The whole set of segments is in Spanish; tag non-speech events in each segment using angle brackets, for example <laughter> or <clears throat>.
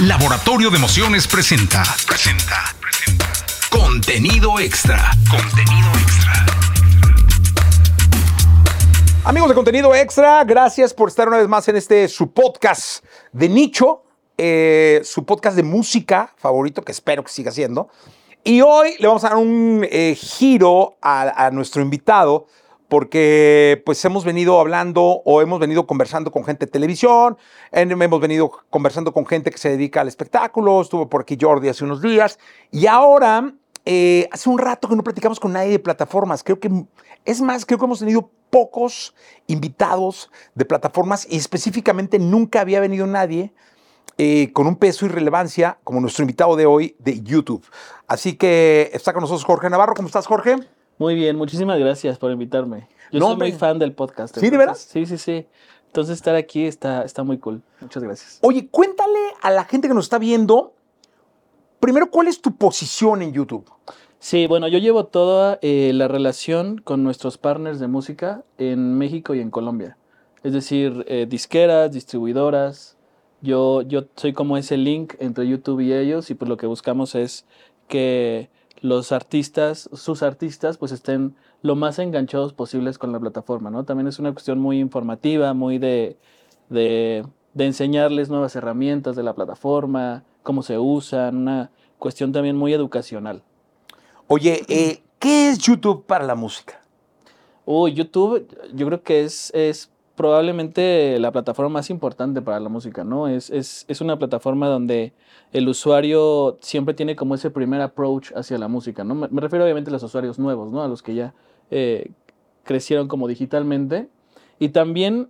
Laboratorio de Emociones presenta. Presenta. Presenta. Contenido extra. Contenido extra. Amigos de Contenido Extra, gracias por estar una vez más en este su podcast de nicho, eh, su podcast de música favorito, que espero que siga siendo. Y hoy le vamos a dar un eh, giro a, a nuestro invitado porque pues hemos venido hablando o hemos venido conversando con gente de televisión, hemos venido conversando con gente que se dedica al espectáculo, estuvo por aquí Jordi hace unos días, y ahora, eh, hace un rato que no platicamos con nadie de plataformas, creo que, es más, creo que hemos tenido pocos invitados de plataformas y específicamente nunca había venido nadie eh, con un peso y relevancia como nuestro invitado de hoy de YouTube. Así que está con nosotros Jorge Navarro, ¿cómo estás Jorge? Muy bien, muchísimas gracias por invitarme. Yo No, soy hombre. muy fan del podcast. ¿Sí, de veras? Sí, sí, sí. Entonces estar aquí está, está muy cool. Muchas gracias. Oye, cuéntale a la gente que nos está viendo, primero, ¿cuál es tu posición en YouTube? Sí, bueno, yo llevo toda eh, la relación con nuestros partners de música en México y en Colombia. Es decir, eh, disqueras, distribuidoras. Yo, yo soy como ese link entre YouTube y ellos y pues lo que buscamos es que los artistas, sus artistas, pues estén lo más enganchados posibles con la plataforma, ¿no? También es una cuestión muy informativa, muy de, de, de enseñarles nuevas herramientas de la plataforma, cómo se usan, una cuestión también muy educacional. Oye, eh, ¿qué es YouTube para la música? Uy, YouTube, yo creo que es, es probablemente la plataforma más importante para la música, ¿no? Es, es, es una plataforma donde el usuario siempre tiene como ese primer approach hacia la música, ¿no? Me, refiero obviamente a los usuarios nuevos, ¿no? A los que ya eh, crecieron como digitalmente. Y también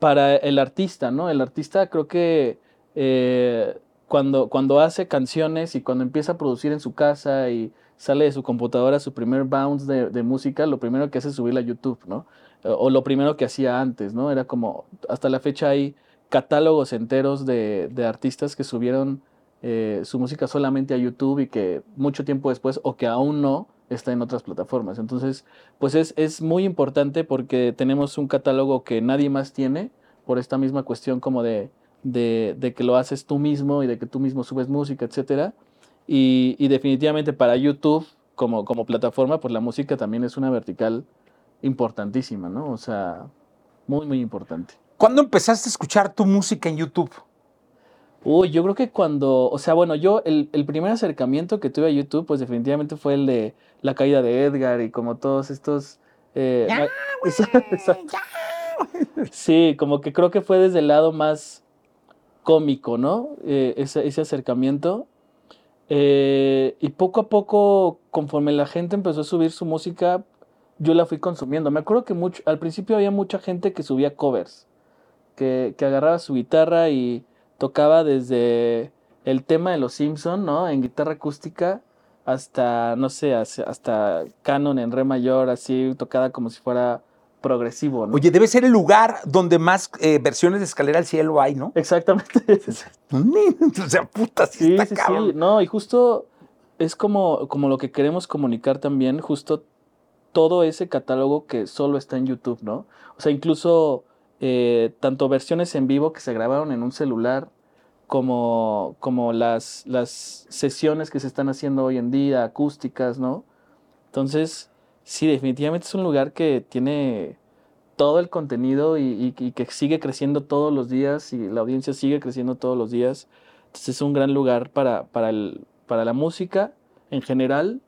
para el artista, ¿no? El artista creo que eh, cuando, cuando hace canciones y cuando empieza a producir en su casa y sale de su computadora su primer bounce de, de música, lo primero que hace es subirla a YouTube, ¿no? O lo primero que hacía antes, ¿no? Era como, hasta la fecha hay catálogos enteros de, de artistas que subieron eh, su música solamente a YouTube y que mucho tiempo después, o que aún no, está en otras plataformas. Entonces, pues es, es muy importante porque tenemos un catálogo que nadie más tiene por esta misma cuestión como de, de, de que lo haces tú mismo y de que tú mismo subes música, etcétera. Y, y definitivamente para YouTube como, como plataforma, pues la música también es una vertical importantísima, ¿no? O sea, muy, muy importante. ¿Cuándo empezaste a escuchar tu música en YouTube? Uy, yo creo que cuando, o sea, bueno, yo el, el primer acercamiento que tuve a YouTube, pues definitivamente fue el de la caída de Edgar y como todos estos... eh, ma- <laughs> Exacto. Sí, como que creo que fue desde el lado más cómico, ¿no? Eh, ese, ese acercamiento. Eh, y poco a poco, conforme la gente empezó a subir su música, yo la fui consumiendo. Me acuerdo que mucho, al principio había mucha gente que subía covers, que, que agarraba su guitarra y tocaba desde el tema de los Simpson, ¿no? En guitarra acústica hasta, no sé, hasta, hasta canon en re mayor, así tocada como si fuera progresivo, ¿no? Oye, debe ser el lugar donde más eh, versiones de Escalera al Cielo hay, ¿no? Exactamente. <laughs> o sea, puta, sí, Sí, está sí, cabrón. sí. No, y justo es como, como lo que queremos comunicar también, justo todo ese catálogo que solo está en YouTube, ¿no? O sea, incluso eh, tanto versiones en vivo que se grabaron en un celular, como, como las, las sesiones que se están haciendo hoy en día, acústicas, ¿no? Entonces, sí, definitivamente es un lugar que tiene todo el contenido y, y- que sigue creciendo todos los días y la audiencia sigue creciendo todos los días. Entonces es un gran lugar para, para, el, para la música en general.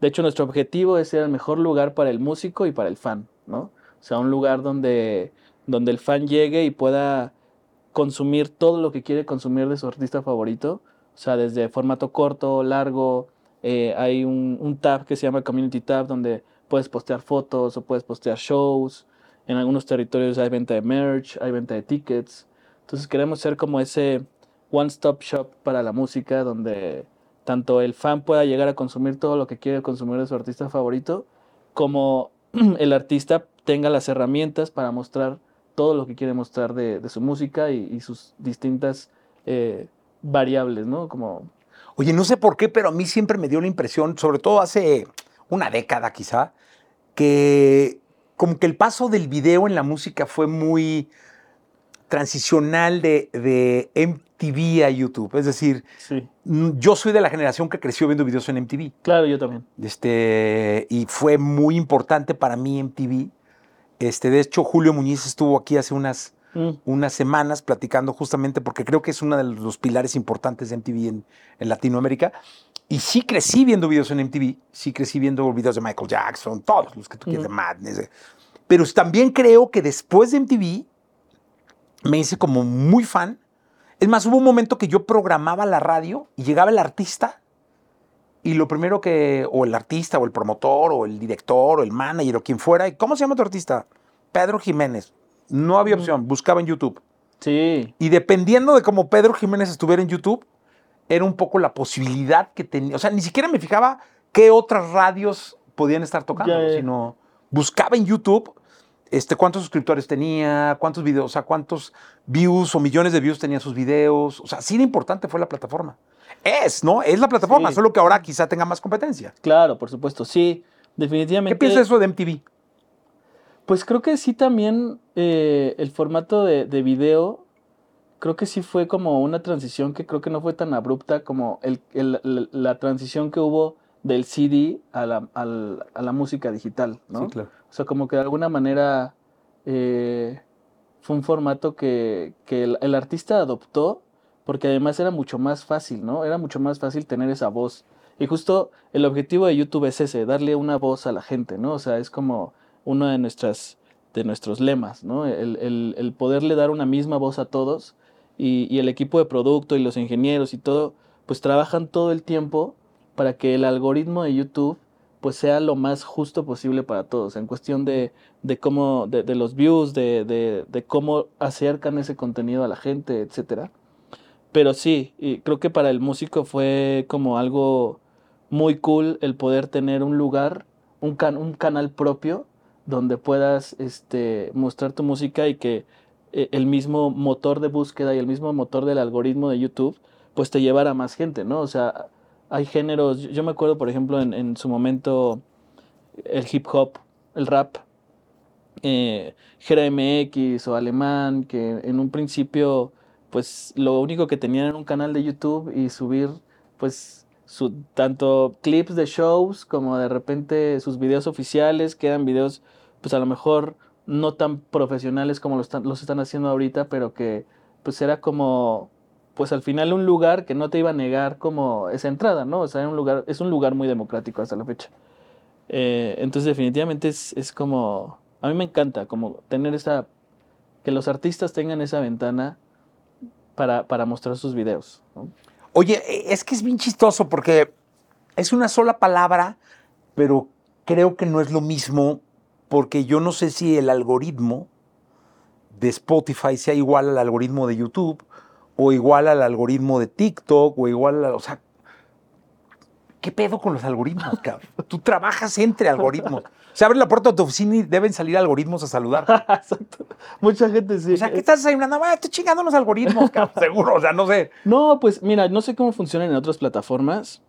De hecho, nuestro objetivo es ser el mejor lugar para el músico y para el fan, ¿no? O sea, un lugar donde, donde el fan llegue y pueda consumir todo lo que quiere consumir de su artista favorito. O sea, desde formato corto, largo. eh, hay un, un tab que se llama Community Tab donde puedes postear fotos o puedes postear shows. En algunos territorios hay venta de merch, hay venta de tickets. Entonces queremos ser como ese one-stop shop para la música donde tanto el fan pueda llegar a consumir todo lo que quiere consumir de su artista favorito, como <clears throat> el artista tenga las herramientas para mostrar todo lo que quiere mostrar de, su música y, sus distintas eh, variables, ¿no? Como Oye, no sé por qué, pero a mí siempre me dio la impresión, sobre todo hace una década quizá, que como que el paso del video en la música fue muy transicional de, de MTV a YouTube. Es decir, Sí. mm, yo soy de la generación que creció viendo videos en MTV. Claro, yo también. Este, y fue muy importante para mí MTV. Este, de hecho, Julio Muñiz estuvo aquí hace unas, Mm, unas semanas platicando justamente porque creo que es uno de los pilares importantes de MTV en, en Latinoamérica. Y sí crecí viendo videos en MTV, sí crecí viendo videos de Michael Jackson, todos los que tú quieras, de Ujú. Madness. Pero también creo que después de MTV me hice como muy fan. Es más, hubo un momento que yo programaba la radio y llegaba el artista y lo primero que, o el artista, o el promotor, o el director, o el manager, o quien fuera, ¿y ¿cómo se llama tu artista? Pedro Jiménez. No había Ujú. opción, buscaba en YouTube. Sí. Y dependiendo de cómo Pedro Jiménez estuviera en YouTube, era un poco la posibilidad que tenía. O sea, ni siquiera me fijaba qué otras radios podían estar tocando, sino buscaba en YouTube este, cuántos suscriptores tenía, cuántos videos, o sea, cuántos views o millones de views tenían sus videos. O sea, sí de importante fue la plataforma. Es, ¿no? Es la plataforma, Sí. solo que ahora quizá tenga más competencia. Claro, por supuesto. Sí, definitivamente. ¿Qué piensas de eso de MTV? Pues creo que sí también eh, el formato de, de video, creo que sí fue como una transición que creo que no fue tan abrupta como el, el- la, la transición que hubo del CD a la, al- a la música digital, ¿no? claro. O sea, como que de alguna manera eh, fue un formato que, que el, artista adoptó porque además era mucho más fácil, ¿no? Era mucho más fácil tener esa voz. Y justo el objetivo de YouTube es ese, darle una voz a la gente, ¿no? O sea, es como uno de, nuestras, de nuestros lemas, ¿no? El, el- el poderle dar una misma voz a todos y, y el equipo de producto y los ingenieros y todo, pues trabajan todo el tiempo para que el algoritmo de YouTube pues sea lo más justo posible para todos, en cuestión de, de cómo, de, los views, de, de, de cómo acercan ese contenido a la gente, etcétera. Pero sí, y creo que para el músico fue como algo muy cool el poder tener un lugar, un, can- un canal propio donde puedas este, mostrar tu música y que eh, el mismo motor de búsqueda y el mismo motor del algoritmo de YouTube pues te llevara a más gente, ¿no? O sea, hay géneros, yo me acuerdo por ejemplo en, en su momento el hip hop, el rap, eh, Jera MX o Alemán, que en un principio pues lo único que tenían era un canal de YouTube y subir pues su, tanto clips de shows como de repente sus videos oficiales, que eran videos pues a lo mejor no tan profesionales como los los están haciendo ahorita, pero que pues era como pues al final un lugar que no te iba a negar como esa entrada, ¿no? O sea, un lugar, es un lugar muy democrático hasta la fecha. Eh, entonces definitivamente es, es como, a mí me encanta como tener esa, que los artistas tengan esa ventana para, para mostrar sus videos. Oye, e- es que es bien chistoso porque es una sola palabra, pero creo que no es lo mismo porque yo no sé si el algoritmo de Spotify sea igual al algoritmo de YouTube o igual al algoritmo de TikTok o igual a, o sea, ¿qué pedo con los algoritmos, <laughs> cabrón? Tú trabajas entre algoritmos. Se abre la puerta de tu oficina y deben salir algoritmos a saludar. <laughs> Exacto. Mucha gente sí. O sea, ¿qué estás desayunando? Ah, estoy chingando los algoritmos, <laughs> cabrón, seguro. O sea, no sé. No, pues mira, no sé cómo funcionan en otras plataformas,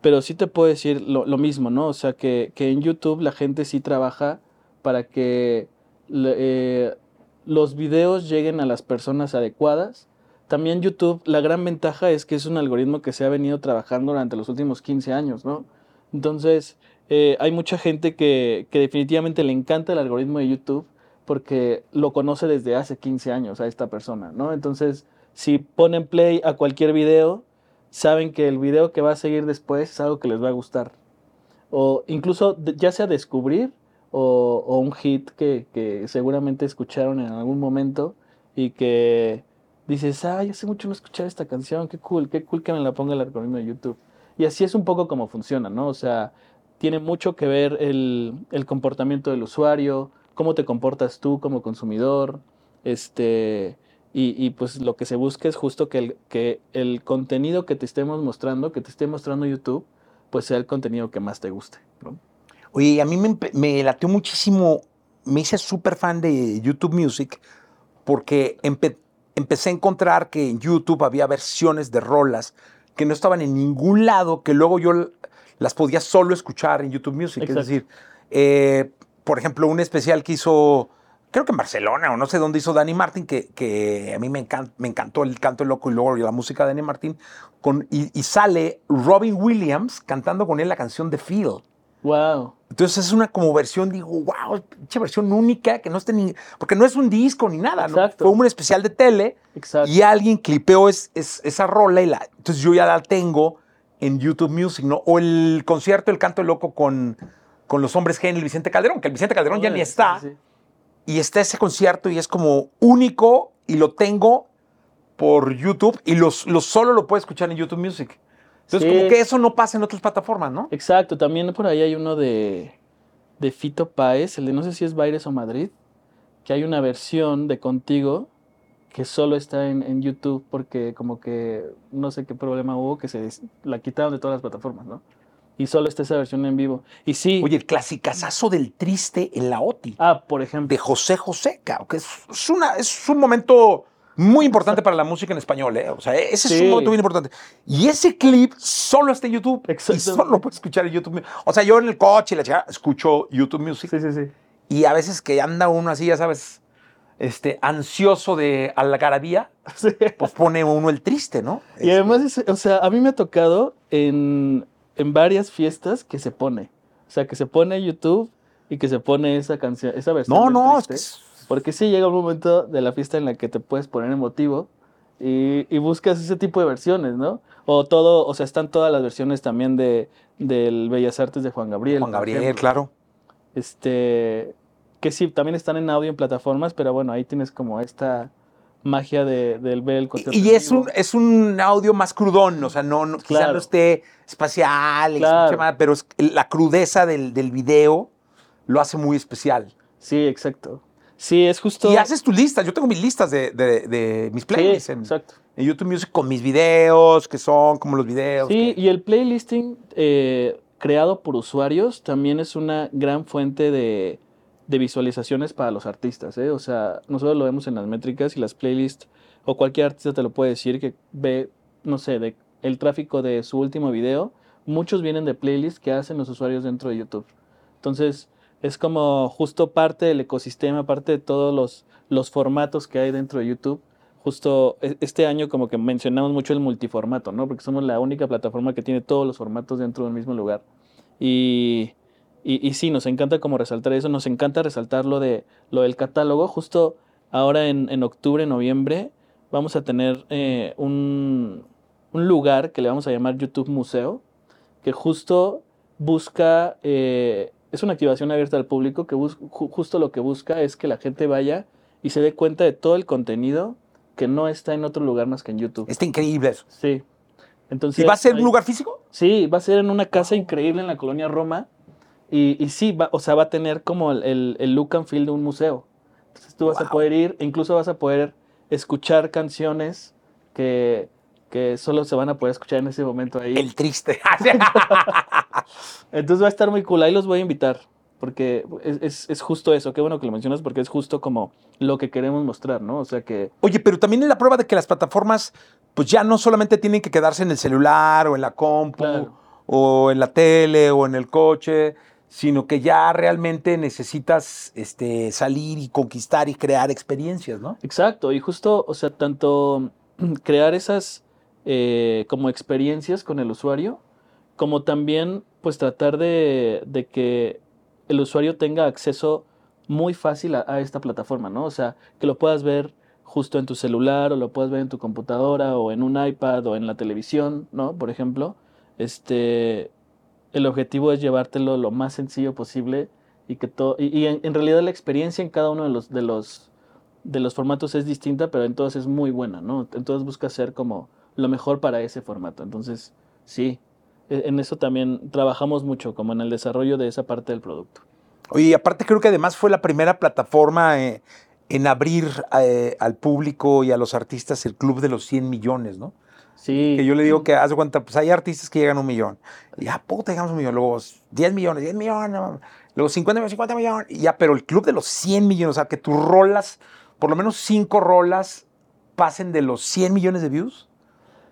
pero sí te puedo decir lo, lo mismo, ¿no? O sea, que, que en YouTube la gente sí trabaja para que eh, los videos lleguen a las personas adecuadas. También YouTube, la gran ventaja es que es un algoritmo que se ha venido trabajando durante los últimos 15 años, ¿no? Entonces, eh, hay mucha gente que, que definitivamente le encanta el algoritmo de YouTube porque lo conoce desde hace 15 años a esta persona, ¿no? Entonces, si ponen play a cualquier video, saben que el video que va a seguir después es algo que les va a gustar. O incluso ya sea descubrir o, o un hit que, que seguramente escucharon en algún momento y que dices, ay, hace mucho no escuchar esta canción, qué cool, qué cool que me la ponga el algoritmo de YouTube. Y así es un poco como funciona, ¿no? O sea, tiene mucho que ver el, el comportamiento del usuario, cómo te comportas tú como consumidor, este, y, y, pues lo que se busca es justo que el, que el contenido que te estemos mostrando, que te esté mostrando YouTube, pues sea el contenido que más te guste. Oye, a mí me, me latió muchísimo, me hice súper fan de YouTube Music porque empe- empecé a encontrar que en YouTube había versiones de rolas que no estaban en ningún lado, que luego yo las podía solo escuchar en YouTube Music. Exacto. Es decir, eh, por ejemplo, un especial que hizo creo que en Barcelona o no sé dónde hizo Danny Martin, que, que a mí me, encant- me encantó el canto loco y luego la música de Danny Martin, con, y, y sale Robin Williams cantando con él la canción de Feel. Wow. Entonces es una como versión, digo, wow, pinche versión única, que no esté ni. Porque no es un disco ni nada, ¿no? Exacto. Fue un especial de tele Exacto. y alguien clipeó es, es- esa rola y la. Entonces yo ya la tengo en YouTube Music, ¿no? O el concierto El Canto Loco con, con los hombres G en el Vicente Calderón, que el Vicente Calderón ya ni está. sí. Y está ese concierto y es como único y lo tengo por YouTube y los, los solo lo puedo escuchar en YouTube Music. Entonces, Sí. como que eso no pasa en otras plataformas, ¿no? Exacto, también por ahí hay uno de, de Fito Páez, el de no sé si es Baires o Madrid, que hay una versión de Contigo que solo está en, en YouTube porque como que no sé qué problema hubo que se la quitaron de todas las plataformas, ¿no? Y solo está esa versión en vivo. Y sí, Oye, el clasicazazo del triste en la OTI. ah, por ejemplo, de José José, cabrón, que es, es una, es un momento muy importante para la música en español, ¿eh? O sea, ese es Sí. un momento muy importante. Y ese clip solo está en YouTube. Y solo lo puedes escuchar en YouTube. O sea, yo en el coche la chica escucho YouTube Music. sí, sí, sí. Y a veces que anda uno así, ya sabes, este, ansioso de algarabía, <laughs> Sí. pues pone uno el triste, ¿no? Y además, es- o sea, a mí me ha tocado en, en varias fiestas que se pone. O sea, que se pone YouTube y que se pone esa canción, esa versión. no, no, es que es- Porque sí llega un momento de la fiesta en la que te puedes poner emotivo y, y buscas ese tipo de versiones, ¿no? O todo, o sea, están todas las versiones también de del Bellas Artes de Juan Gabriel. Juan Gabriel, claro. Este, que sí, también están en audio en plataformas, pero bueno, ahí tienes como esta magia de, del ver el concierto. Y es un, es un audio más crudón, o sea, no, no, quizá no esté espacial, Claro. más, pero es- la crudeza del, del video lo hace muy especial. Sí, exacto. Sí, es justo. Y haces tu lista, yo tengo mis listas de, de- de mis Sí, playlists en, exacto. en YouTube Music con mis videos, que son como los videos. Sí, que- y el playlisting eh, creado por usuarios también es una gran fuente de, de visualizaciones para los artistas. ¿eh? O sea, nosotros lo vemos en las métricas y las playlists, o cualquier artista te lo puede decir que ve, no sé, de el tráfico de su último video, muchos vienen de playlists que hacen los usuarios dentro de YouTube. Entonces, es como justo parte del ecosistema, parte de todos los, los formatos que hay dentro de YouTube. Justo e- este año como que mencionamos mucho el multiformato, ¿no? Porque somos la única plataforma que tiene todos los formatos dentro del mismo lugar. Y, y, sí, nos encanta como resaltar eso, nos encanta resaltar lo, de, lo del catálogo. Justo ahora en, en octubre, noviembre, vamos a tener eh, un, un lugar que le vamos a llamar YouTube Museo, que justo busca, eh, es una activación abierta al público, que bus- ju- justo lo que busca es que la gente vaya y se dé cuenta de todo el contenido que no está en otro lugar más que en YouTube. Está increíble eso. Sí. Entonces, ¿Y va a ser hay- un lugar físico? Sí, va a ser en una casa increíble en la colonia Roma. Y, y sí, va, o sea, va a tener como el, el- el look and feel de un museo. Entonces tú vas a poder ir, incluso vas a poder escuchar canciones que, que solo se van a poder escuchar en ese momento ahí. El triste. <laughs> <laughs> Entonces va a estar muy cool. Ahí los voy a invitar. Porque es, es- es justo eso. Qué bueno que lo mencionas porque es justo como lo que queremos mostrar, ¿no? O sea que Oye, pero también es la prueba de que las plataformas, pues ya no solamente tienen que quedarse en el celular o en la compu Claro. o en la tele o en el coche, sino que ya realmente necesitas este, salir y conquistar y crear experiencias, ¿no? Exacto, y justo, o sea, tanto <clears throat> crear esas eh, como experiencias con el usuario, como también pues tratar de, que el usuario tenga acceso muy fácil a, esta plataforma, ¿no? O sea, que lo puedas ver justo en tu celular o lo puedas ver en tu computadora o en un iPad o en la televisión, ¿no? Por ejemplo, este, el objetivo es llevártelo lo más sencillo posible y que todo, y, en, realidad la experiencia en cada uno de los, de los de los formatos es distinta, pero en todos es muy buena, ¿no? Entonces busca hacer como lo mejor para ese formato. Entonces, sí, e- en eso también trabajamos mucho, como en el desarrollo de esa parte del producto. Oye, y aparte creo que además fue la primera plataforma eh, en abrir eh, al público y a los artistas el club de los 100 millones, ¿no? Sí. Que yo le digo que, haz de cuenta, pues hay artistas que llegan a un millón. Y ya, puta, llegamos a un millón. Luego 10 millones, 10 millones. Luego 50 millones, 50 millones. Y ya, pero el club de los 100 millones, o sea, que tus rolas, por lo menos 5 rolas, pasen de los 100 millones de views.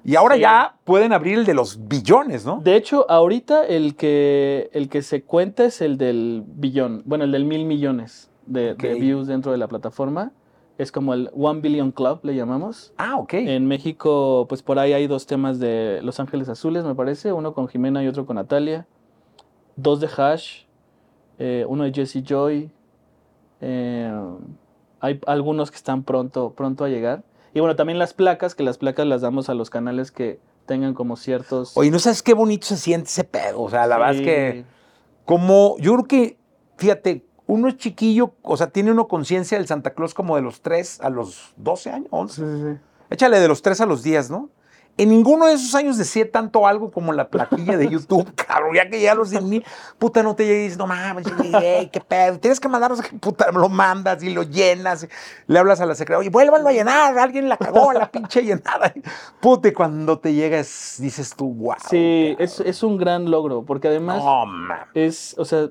Y ahora Sí. ya pueden abrir el de los billones, ¿no? De hecho, ahorita el que, el que se cuenta es el del billón, bueno, el del mil millones. de, views dentro de la plataforma. Es como el One Billion Club, le llamamos. Ah, ok. En México, pues por ahí hay dos temas de Los Ángeles Azules, me parece. Uno con Jimena y otro con Natalia. Dos de Hash. eh, uno de Jesse Joy. eh, hay algunos que están pronto, pronto a llegar. Y bueno, también las placas, que las placas las damos a los canales que tengan como ciertos... Oye, ¿no sabes qué bonito se siente ese pedo? O sea, la verdad es que como, yo creo que, fíjate, uno es chiquillo, o sea, tiene uno conciencia del Santa Claus como de los 3 a los 12 años, 11. Sí, sí, sí. Échale de los 3 a los 10, ¿no? En ninguno de esos años decía tanto algo como la plaquilla de YouTube, <laughs> cabrón. Ya que llega a los 100 mil, puta, no te llegues y dices, no mames, ey, <laughs> qué pedo. Tienes que mandarnos, <laughs> que puta, lo mandas y lo llenas. Le hablas a la secretaria, oye, vuélvanlo a llenar, alguien la cagó, la pinche llenada. Puta, y cuando te llegas, dices tú, wow. Sí, es, es un gran logro, porque además es, o sea,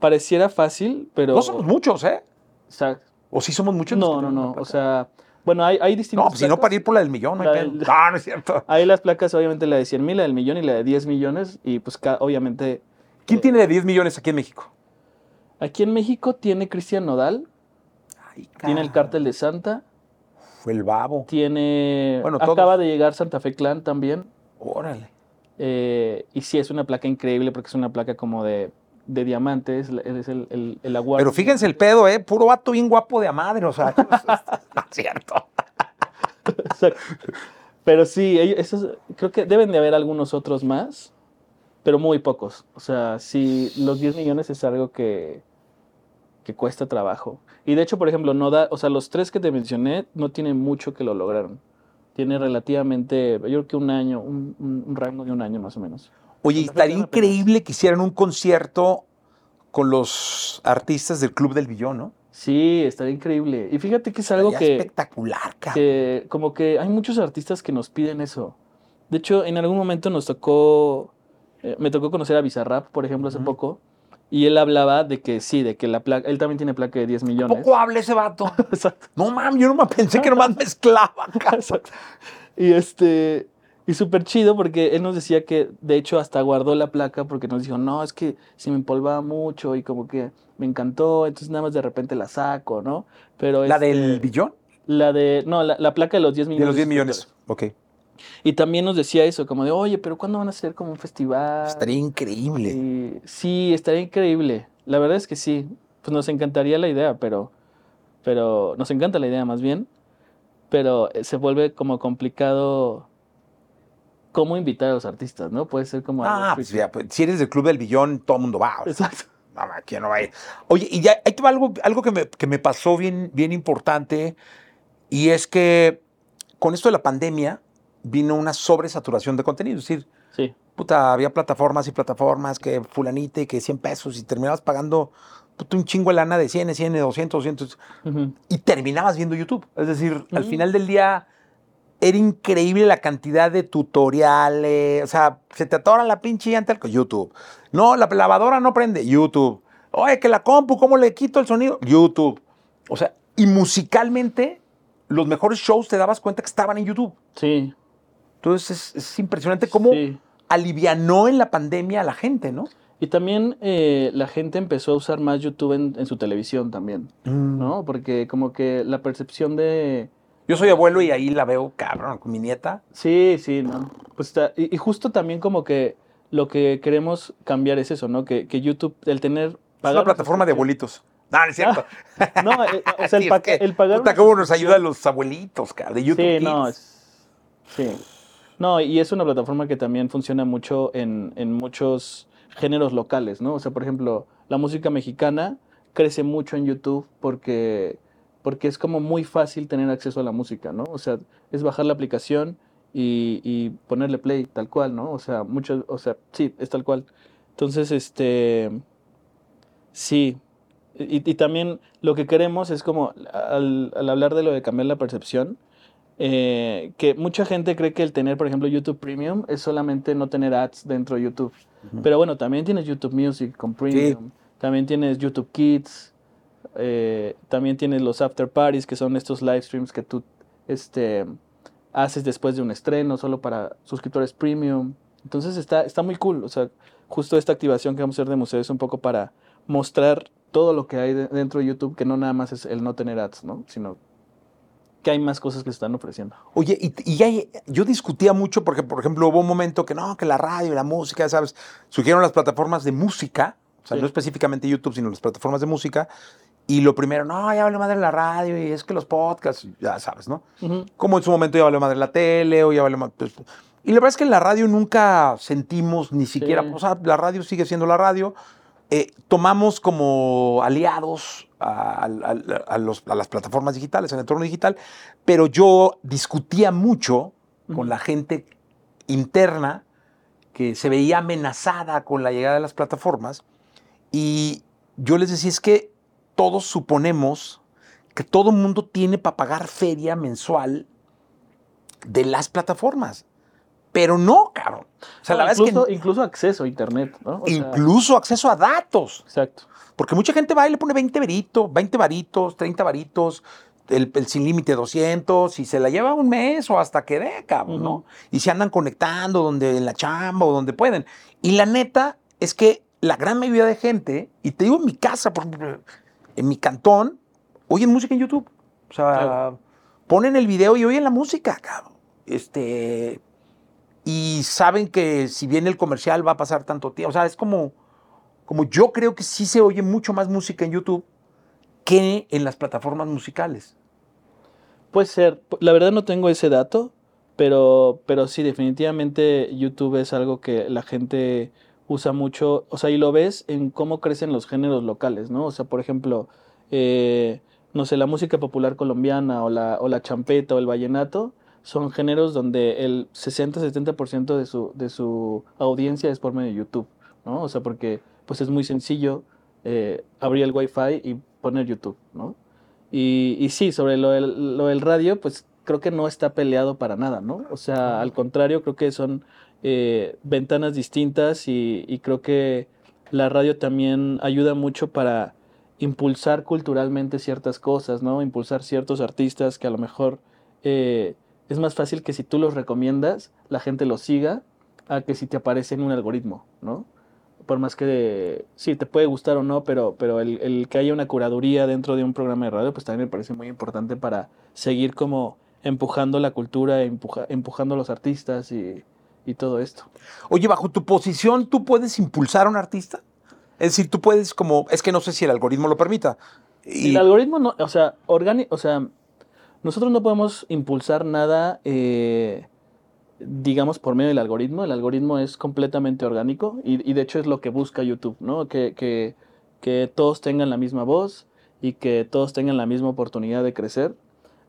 pareciera fácil, pero... No somos muchos, ¿eh? Exacto. ¿O sí somos muchos? No, no, no. O sea, bueno, hay, hay distintos. No, pues si no para ir por la del millón, La del- No, no es cierto. <laughs> Hay las placas, obviamente, la de 100 mil, la del millón y la de 10 millones. Y pues, obviamente, ¿Quién tiene de 10 millones aquí en México? aquí en México tiene Cristian Nodal, Ay, tiene el cártel de Santa, Fue el babo. tiene. Bueno, acaba todos. de llegar Santa Fe Clan también. Órale. eh, y sí, es una placa increíble porque es una placa como de, de diamante, es, es el, el, el aguardo. Pero fíjense el pedo, ¿eh? Puro vato bien guapo de a madre, o sea. <laughs> no es cierto. Exacto. Pero sí, esos, creo que deben de haber algunos otros más, pero muy pocos. O sea, sí, los 10 millones es algo que, que cuesta trabajo. Y de hecho, por ejemplo, no da, o sea, los tres que te mencioné no tienen mucho que lo lograron. Tiene relativamente, yo creo que un año, un, un- un rango de un año más o menos. Oye, estaría increíble que hicieran un concierto con los artistas del Club del Billón, ¿no? Sí, estaría increíble. Y fíjate que es algo Estaría que, espectacular, cabrón. que como que hay muchos artistas que nos piden eso. De hecho, en algún momento nos tocó, eh, me tocó conocer a Bizarrap, por ejemplo, hace poco, y él hablaba de que sí, de que la placa, él también tiene placa de 10 millones. Poco habla ese vato. <laughs> Exacto, No mames, yo no me pensé que nomás mezclaba, <laughs> exacto. Y este, y súper chido porque él nos decía que, de hecho, hasta guardó la placa porque nos dijo, no, es que se me empolvaba mucho y como que me encantó, entonces nada más de repente la saco, ¿no? Pero ¿La este, del billón? La de, no, la, la placa de los 10 millones. De los 10 de millones. Ok. Y también nos decía eso, como de, oye, pero ¿cuándo van a hacer como un festival? Estaría increíble. Y- sí, estaría increíble. La verdad es que sí. Pues nos encantaría la idea, pero, pero nos encanta la idea más bien. Pero eh, se vuelve como complicado cómo invitar a los artistas, ¿no? Puede ser como... Ah, pues, ya, pues, si eres del Club del Billón, todo el mundo va. Exacto. No, ma, ¿quién no va a ir? Oye, y ya, ahí te va algo, algo que, me, que me pasó bien, bien importante, y es que con esto de la pandemia vino una sobresaturación de contenido. Es decir, Sí. puta, había plataformas y plataformas que fulanita y que 100 pesos y terminabas pagando puta, un chingo de lana de 100, 100, 200, 200 Ujú. y terminabas viendo YouTube. Es decir, al Ujú. final del día era increíble la cantidad de tutoriales. O sea, se te atora la pinche llanta al co- YouTube. No, la lavadora no prende. YouTube. Oye, que la compu, ¿cómo le quito el sonido? YouTube. O sea, y musicalmente, los mejores shows te dabas cuenta que estaban en YouTube. Sí. Entonces es, es impresionante cómo sí. alivianó en la pandemia a la gente, ¿no? Y también eh, la gente empezó a usar más YouTube en, en su televisión también, ¿no? Porque como que la percepción de... Yo soy abuelo y ahí la veo, cabrón, con mi nieta. Sí, sí, ¿no? Pues está- y, y justo también como que lo que queremos cambiar es eso, ¿no? Que, que YouTube, el tener... Es una plataforma de abuelitos. No, no es cierto. No, eh, o <laughs> sea, el, pa- el pagar... puta, cómo nos ayuda a los abuelitos, cabrón, de YouTube Sí, Kids. no, es- sí. No, y es una plataforma que también funciona mucho en, en muchos géneros locales, ¿no? O sea, por ejemplo, la música mexicana crece mucho en YouTube porque, porque es como muy fácil tener acceso a la música, ¿no? O sea, es bajar la aplicación y, y ponerle play, tal cual, ¿no? O sea, mucho, o sea, sí, es tal cual. Entonces, este, sí. Y, y también lo que queremos es como, al, al hablar de lo de cambiar la percepción, eh, que mucha gente cree que el tener, por ejemplo, YouTube Premium es solamente no tener ads dentro de YouTube. Ujú. Pero bueno, también tienes YouTube Music con Premium, también tienes YouTube Kids, eh, también tienes los after parties, que son estos live streams que tú este, haces después de un estreno, solo para suscriptores Premium. Entonces está, está muy cool. O sea, justo esta activación que vamos a hacer de museo es un poco para mostrar todo lo que hay de- dentro de YouTube, que no nada más es el no tener ads, ¿no? Sino que hay más cosas que se están ofreciendo. Oye, y, y hay- yo discutía mucho porque, por ejemplo, hubo un momento que no, que la radio y la música, ¿sabes? Surgieron las plataformas de música, o sea, Sí. no específicamente YouTube, sino las plataformas de música. Y lo primero, no, ya vale madre la radio y es que los podcasts, ya sabes, ¿no? Ujú. Como en su momento ya vale madre la tele o ya vale madre. pues, y la verdad es que en la radio nunca sentimos ni siquiera, Sí. o sea, la radio sigue siendo la radio. Eh, tomamos como aliados a, a- a- los- a las plataformas digitales, al entorno digital, pero yo discutía mucho con Ujú. la gente interna que se veía amenazada con la llegada de las plataformas y yo les decía es que todos suponemos que todo mundo tiene para pagar feria mensual de las plataformas. Pero no, cabrón. O sea, la verdad incluso, es que incluso acceso a internet, ¿no? O sea, incluso acceso a datos. exacto. Porque mucha gente va y le pone 20 veritos, 20 varitos, 30 varitos, el, el sin límite 200, y se la lleva un mes o hasta que dé, cabrón, ¿no? Y se andan conectando donde en la chamba o donde pueden. Y la neta es que la gran mayoría de gente, y te digo en mi casa, por ejemplo, en mi cantón, oyen música en YouTube. O sea, Claro. ponen el video y oyen la música, cabrón. Este. Y saben que si viene el comercial va a pasar tanto tiempo. O sea, es como como yo creo que sí se oye mucho más música en YouTube que en las plataformas musicales. Puede ser. La verdad no tengo ese dato, pero, pero sí, definitivamente YouTube es algo que la gente usa mucho. O sea, y lo ves en cómo crecen los géneros locales, ¿no? O sea, por ejemplo, eh, no sé, la música popular colombiana o la, o la champeta o el vallenato son géneros donde el 60-70% de su, de su audiencia es por medio de YouTube, ¿no? O sea, porque pues es muy sencillo eh, abrir el Wi-Fi y poner YouTube, ¿no? Y, y sí, sobre lo lo del radio, pues creo que no está peleado para nada, ¿no? O sea, al contrario, creo que son eh, ventanas distintas y, creo que la radio también ayuda mucho para impulsar culturalmente ciertas cosas, ¿no? Impulsar ciertos artistas que a lo mejor eh, es más fácil que si tú los recomiendas, la gente los siga, a que si te aparece en un algoritmo, ¿no? Por más que sí, te puede gustar o no, pero, pero el, que haya una curaduría dentro de un programa de radio, pues también me parece muy importante para seguir como empujando la cultura, empuja- empujando a los artistas y, y todo esto. Oye, bajo tu posición, ¿tú puedes impulsar a un artista? Es decir, tú puedes como, es que no sé si el algoritmo lo permita. Y, El algoritmo no, o sea, organi o sea, nosotros no podemos impulsar nada, eh, digamos, por medio del algoritmo. El algoritmo es completamente orgánico y, y de hecho es lo que busca YouTube, ¿no? Que, que, que todos tengan la misma voz y que todos tengan la misma oportunidad de crecer.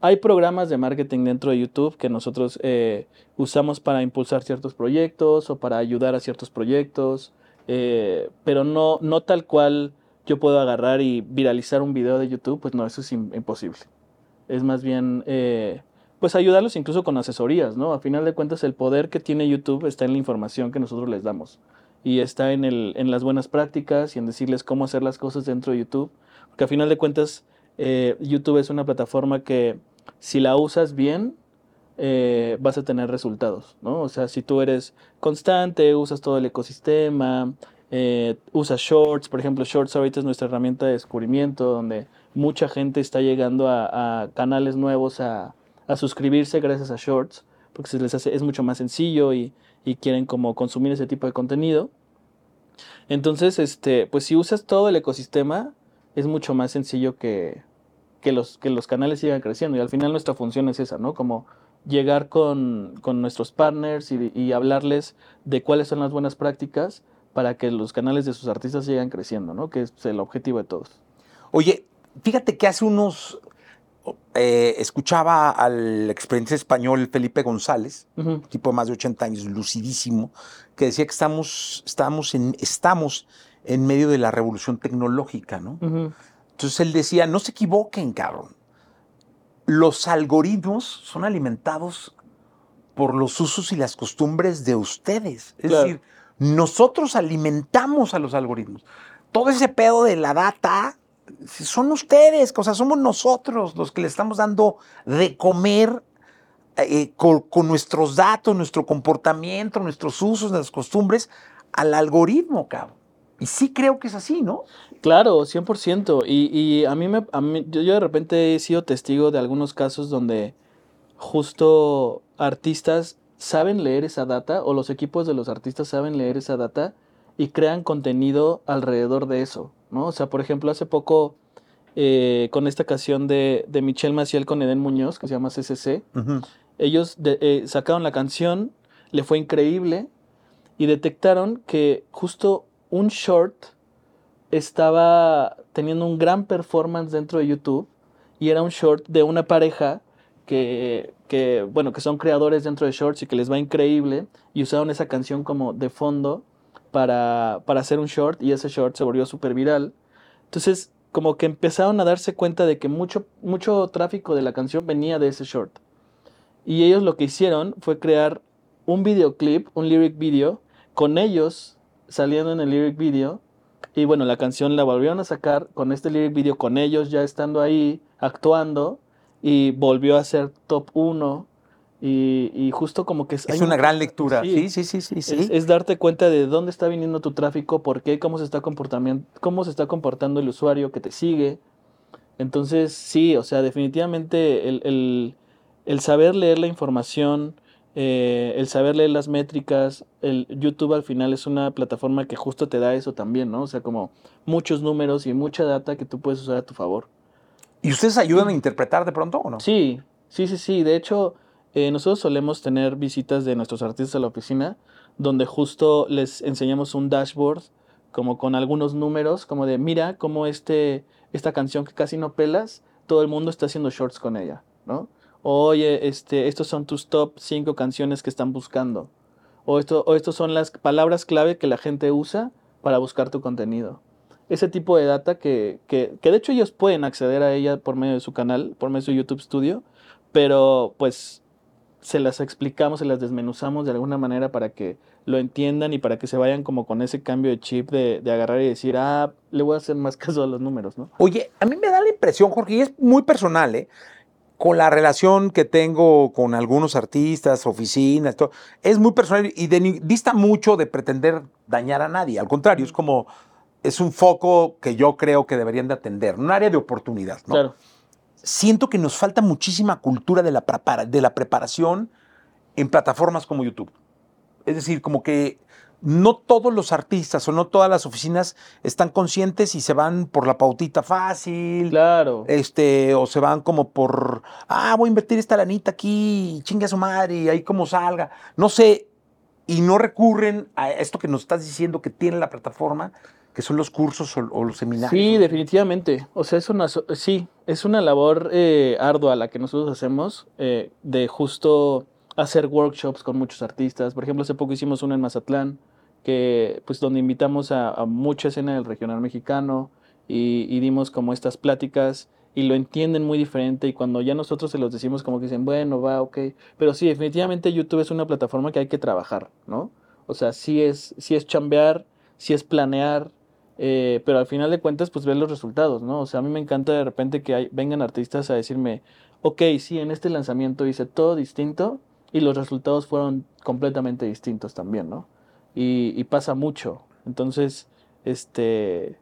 Hay programas de marketing dentro de YouTube que nosotros eh, usamos para impulsar ciertos proyectos o para ayudar a ciertos proyectos, eh, pero no, no tal cual yo puedo agarrar y viralizar un video de YouTube, pues no, eso es im- imposible. Es más bien, eh, pues ayudarlos incluso con asesorías, ¿no? A final de cuentas, el poder que tiene YouTube está en la información que nosotros les damos y está en, el, en las buenas prácticas y en decirles cómo hacer las cosas dentro de YouTube, porque a final de cuentas, YouTube es una plataforma que si la usas bien, eh, vas a tener resultados, ¿no? O sea, si tú eres constante, usas todo el ecosistema, eh, usas Shorts, por ejemplo, Shorts ahorita es nuestra herramienta de descubrimiento, donde mucha gente está llegando a, canales nuevos a, a suscribirse gracias a Shorts, porque se les hace, es mucho más sencillo y, y quieren como consumir ese tipo de contenido. Entonces, este, pues si usas todo el ecosistema, es mucho más sencillo que, que los, que los canales sigan creciendo. Y al final nuestra función es esa, ¿no? Como llegar con, con nuestros partners y, y hablarles de cuáles son las buenas prácticas para que los canales de sus artistas sigan creciendo, ¿no? Que es el objetivo de todos. Oye, fíjate que hace unos, eh, escuchaba al experiencia español Felipe González, Ujú. tipo de más de 80 años, lucidísimo, que decía que estamos, estamos, en, estamos en medio de la revolución tecnológica, ¿no? Entonces él decía, no se equivoquen, cabrón. Los algoritmos son alimentados por los usos y las costumbres de ustedes. Es Claro. decir, nosotros alimentamos a los algoritmos. Todo ese pedo de la data son ustedes, o sea, somos nosotros los que le estamos dando de comer eh, con, con nuestros datos, nuestro comportamiento, nuestros usos, nuestras costumbres al algoritmo, cabrón. Y sí creo que es así, ¿no? Claro, 100%. Y, y a mí, me, a mí yo, yo de repente he sido testigo de algunos casos donde justo artistas saben leer esa data o los equipos de los artistas saben leer esa data y crean contenido alrededor de eso, ¿no? O sea, por ejemplo, hace poco eh, con esta canción de, de Michelle Maciel con Eden Muñoz, que se llama CCC, ellos de- eh, sacaron la canción, le fue increíble y detectaron que justo un short estaba teniendo un gran performance dentro de YouTube y era un short de una pareja que, que, bueno, que son creadores dentro de shorts y que les va increíble y usaron esa canción como de fondo para, para hacer un short y ese short se volvió súper viral. Entonces, como que empezaron a darse cuenta de que mucho, mucho tráfico de la canción venía de ese short. Y ellos lo que hicieron fue crear un videoclip, un lyric video, con ellos saliendo en el lyric video. Y bueno, la canción la volvieron a sacar con este lyric video, con ellos ya estando ahí, actuando. Y volvió a ser top 1. Y, y justo como que Es hay una un- gran lectura. Sí. Sí, sí, sí, sí. sí. es, es darte cuenta de dónde está viniendo tu tráfico, por qué, cómo se está comportando, cómo se está comportando el usuario que te sigue. Entonces, sí, o sea, definitivamente el, el- el saber leer la información, eh, el saber leer las métricas, el YouTube al final es una plataforma que justo te da eso también, ¿no? O sea, como muchos números y mucha data que tú puedes usar a tu favor. ¿Y ustedes ayudan a interpretar de pronto o no? Sí, sí, sí, sí. De hecho, eh, nosotros solemos tener visitas de nuestros artistas a la oficina, donde justo les enseñamos un dashboard, como con algunos números, como de, mira cómo este, esta canción que casi no pelas, todo el mundo está haciendo shorts con ella, ¿no? Oye, este, estos son tus top 5 canciones que están buscando. O, o estos son las palabras clave que la gente usa para buscar tu contenido. Ese tipo de data que, que, que de hecho ellos pueden acceder a ella por medio de su canal, por medio de su YouTube Studio, pero pues se las explicamos, se las desmenuzamos de alguna manera para que lo entiendan y para que se vayan como con ese cambio de chip de, de agarrar y decir, ah, le voy a hacer más <laughs> caso a los números, ¿no? Oye, a mí me da la impresión, Jorge, y es muy personal, ¿eh? Con la relación que tengo con algunos artistas, oficinas, todo, es muy personal y de, dista mucho de pretender dañar a nadie. Al contrario, es como, es un foco que yo creo que deberían de atender, un área de oportunidad, ¿no? Claro. Siento que nos falta muchísima cultura de la, de la preparación en plataformas como YouTube. Es decir, como que no todos los artistas o no todas las oficinas están conscientes y se van por la pautita fácil. Claro. Este, o se van como por, ah, voy a invertir esta lanita aquí, chingue a su madre, y ahí como salga. No sé, y no recurren a esto que nos estás diciendo que tiene la plataforma, que son los cursos o, o los seminarios. Sí, definitivamente. O sea, es una, sí, es una labor eh, ardua la que nosotros hacemos eh, de justo hacer workshops con muchos artistas. Por ejemplo, hace poco hicimos uno en Mazatlán, que pues donde invitamos a, mucha escena del regional mexicano y, y dimos como estas pláticas y lo entienden muy diferente y cuando ya nosotros se los decimos como que dicen, bueno, va, ok. Pero sí, definitivamente YouTube es una plataforma que hay que trabajar, ¿no? O sea, sí es, sí es chambear, sí es planear, eh, pero al final de cuentas, pues ver los resultados, ¿no? O sea, a mí me encanta de repente que hay- vengan artistas a decirme, ok, sí, en este lanzamiento hice todo distinto y los resultados fueron completamente distintos también, ¿no? Y, pasa mucho. Entonces, este,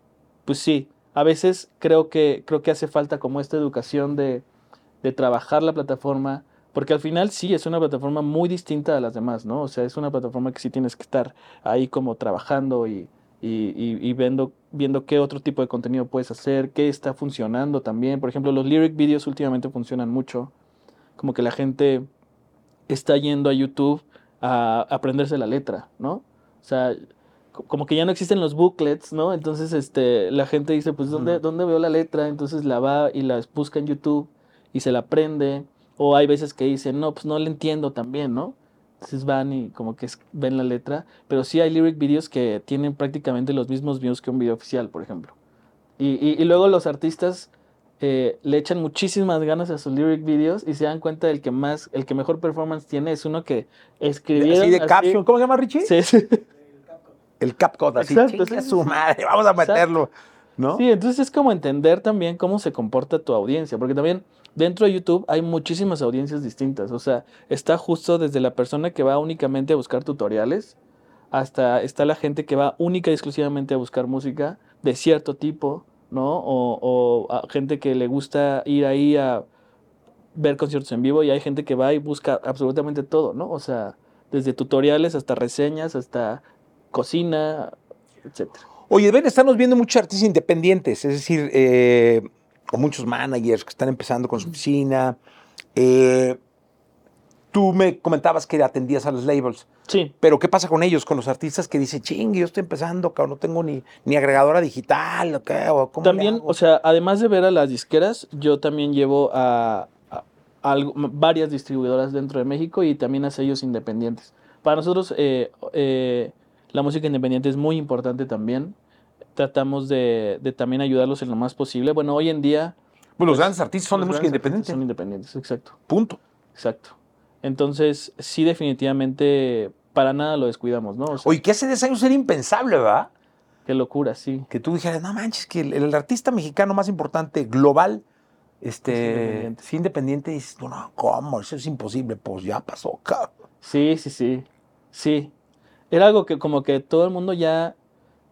pues sí, a veces creo que, creo que hace falta como esta educación de, de trabajar la plataforma, porque al final sí es una plataforma muy distinta a las demás, ¿no? O sea, es una plataforma que sí tienes que estar ahí como trabajando y, y, y- y viendo, viendo qué otro tipo de contenido puedes hacer, qué está funcionando también. Por ejemplo, los lyric videos últimamente funcionan mucho, como que la gente está yendo a YouTube a aprenderse la letra, ¿no? O sea, co- como que ya no existen los booklets, ¿no? Entonces, este, la gente dice, pues, ¿dónde. ¿dónde veo la letra? Entonces la va y la busca en YouTube y se la aprende. O hay veces que dicen, no, pues no le entiendo también, ¿no? Entonces van y como que ven la letra. Pero sí hay lyric videos que tienen prácticamente los mismos views que un video oficial, por ejemplo. Y, y- y luego los artistas eh, le echan muchísimas ganas a sus lyric videos y se dan cuenta del que más, el que mejor performance tiene es uno que escribieron Así de así- caption, ¿cómo se llama Richie? Sí, sí. El CapCut, así, Exacto, sí, su madre, vamos a Exacto. meterlo, ¿no? Sí, entonces es como entender también cómo se comporta tu audiencia, porque también dentro de YouTube hay muchísimas audiencias distintas, o sea, está justo desde la persona que va únicamente a buscar tutoriales hasta está la gente que va única y exclusivamente a buscar música de cierto tipo, ¿no? O, o a gente que le gusta ir ahí a ver conciertos en vivo y hay gente que va y busca absolutamente todo, ¿no? O sea, desde tutoriales hasta reseñas, hasta cocina, etcétera. Oye, ven, estamos viendo muchos artistas independientes, es decir, eh, o muchos managers que están empezando con su oficina. Eh, tú me comentabas que atendías a los labels. Sí. Pero ¿qué pasa con ellos, con los artistas que dicen, ching, yo estoy empezando, cabrón, no tengo ni, ni agregadora digital, ¿o qué? ¿O cómo También, hago?" o sea, además de ver a las disqueras, yo también llevo a, a- a algo- varias distribuidoras dentro de México y también a sellos independientes. Para nosotros, eh, eh, la música independiente es muy importante también. Tratamos de, de también ayudarlos en lo más posible. Bueno, hoy en día... Pues los grandes artistas son de música independiente. Son independientes, exacto. Punto. Exacto. Entonces, sí, definitivamente, para nada lo descuidamos, ¿no? O sea, Oye, que hace 10 años era impensable, ¿verdad? qué locura, sí. Que tú dijeras, no manches, que el, el artista mexicano más importante global, este, Es independiente. sí, independiente, dices, no, ¿cómo? Eso es imposible. Pues ya pasó, cabrón. Sí, sí, sí. Sí. Era algo que como que todo el mundo ya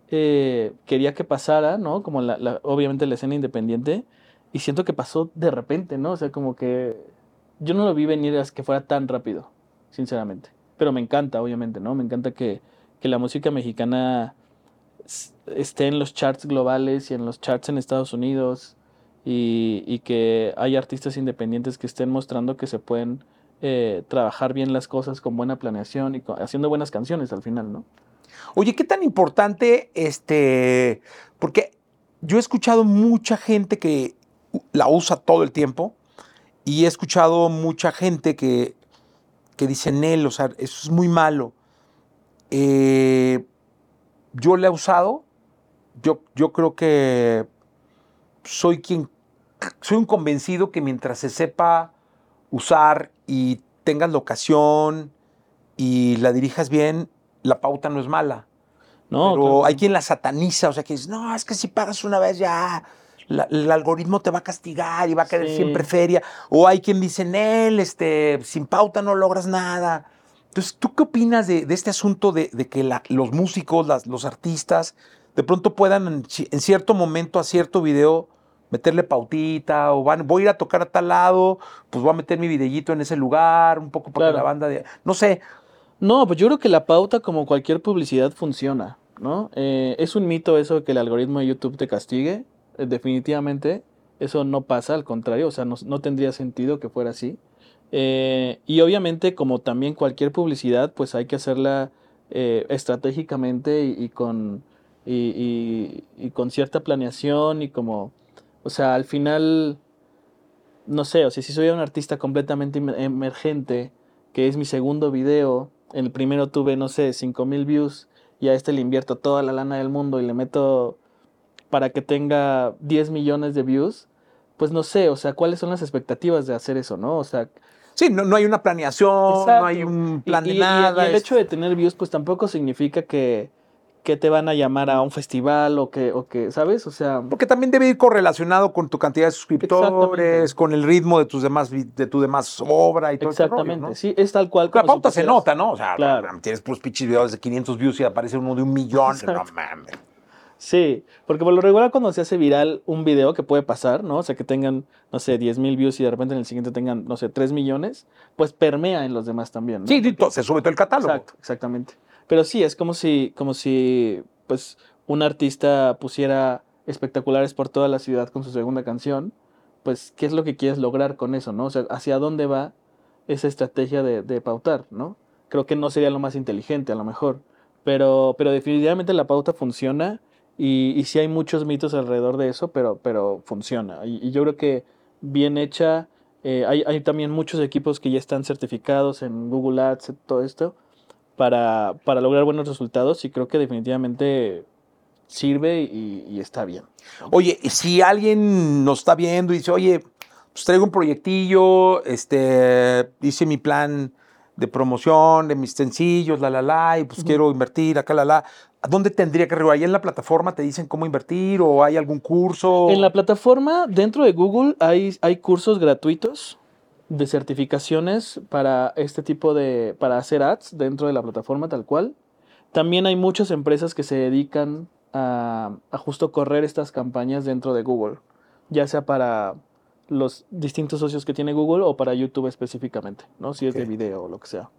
eh, quería que pasara, ¿no? Como la, la- obviamente la escena independiente. Y siento que pasó de repente, ¿no? O sea, como que yo no lo vi venir a que fuera tan rápido, sinceramente. Pero me encanta, obviamente, ¿no? Me encanta que, que la música mexicana esté en los charts globales y en los charts en Estados Unidos. Y, y que hay artistas independientes que estén mostrando que se pueden eh, trabajar bien las cosas con buena planeación y haciendo buenas canciones al final, ¿no? Oye, qué tan importante, este, porque yo he escuchado mucha gente que la usa todo el tiempo y he escuchado mucha gente que, que dice, Nel, o sea, eso es muy malo. Eh, yo la he usado, yo, yo creo que soy quien, soy un convencido que mientras se sepa usar y tengas la ocasión y la dirijas bien, la pauta no es mala. No, Pero claro. hay quien la sataniza, o sea, que dice, no, es que si pagas una vez ya, la- el algoritmo te va a castigar y va a querer Sí. siempre feria. O hay quien dice, Nel, este, sin pauta no logras nada. Entonces, ¿tú qué opinas de, de este asunto de, de que la- los músicos, las- los artistas, de pronto puedan en, ci- en cierto momento a cierto video meterle pautita o van, voy a ir a tocar a tal lado, pues voy a meter mi videíto en ese lugar, un poco para que la banda de... No sé, No, pues yo creo que la pauta, como cualquier publicidad, funciona, ¿no? Eh, es un mito eso de que el algoritmo de YouTube te castigue. Eh, definitivamente, eso no pasa, al contrario, o sea, no, no tendría sentido que fuera así. Eh, y obviamente, como también cualquier publicidad, pues hay que hacerla eh, estratégicamente y, con, y, y- con cierta planeación y como, o sea, al final, no sé, o sea, si soy un artista completamente emer- emergente, que es mi segundo video, el primero tuve, no sé, 5000 views y a este le invierto toda la lana del mundo y le meto para que tenga 10 millones de views, pues no sé, o sea, ¿cuáles son las expectativas de hacer eso, no? O sea, sí, no, no hay una planeación, Exacto. no hay un plan y, de y- nada. y el es- hecho de tener views, pues tampoco significa que, que te van a llamar a un festival o que, o que ¿sabes? O sea, Porque también debe ir correlacionado con tu cantidad de suscriptores, con el ritmo de tus demás de tu demás obra y todo ese rollo, exactamente, ¿no? sí, es tal cual. La como si pauta se nota, ¿no? O sea, Claro. tienes puros pinches videos de 500 views y aparece uno de un millón. No mames. Sí, porque por lo regular cuando se hace viral un video que puede pasar, ¿no? O sea, que tengan, no sé, 10 mil views y de repente en el siguiente tengan, no sé, 3 millones, pues permea en los demás también, ¿no? Sí, se sube todo el catálogo. Exacto, exactamente. Pero sí, es como si, como si, pues, un artista pusiera espectaculares por toda la ciudad con su segunda canción, pues, ¿qué es lo que quieres lograr con eso, no? O sea, ¿hacia dónde va esa estrategia de, de pautar, no? Creo que no sería lo más inteligente, a lo mejor, pero, pero definitivamente la pauta funciona y, y sí hay muchos mitos alrededor de eso, pero, pero funciona. Y, y yo creo que bien hecha, eh, hay, también muchos equipos que ya están certificados en Google Ads, todo esto, para, para lograr buenos resultados y creo que definitivamente sirve y, y está bien. Oye, si alguien nos está viendo y dice, oye, pues traigo un proyectillo, este, hice mi plan de promoción de mis sencillos, la, la, la, y pues quiero invertir acá, la, la. ¿A dónde tendría que arribar? ¿Ahí en la plataforma te dicen cómo invertir o hay algún curso? En la plataforma, dentro de Google, hay, hay cursos gratuitos de certificaciones para este tipo de, para hacer ads dentro de la plataforma tal cual. También hay muchas empresas que se dedican a, a justo correr estas campañas dentro de Google, ya sea para los distintos socios que tiene Google o para YouTube específicamente, ¿no? Si es de video o lo que sea.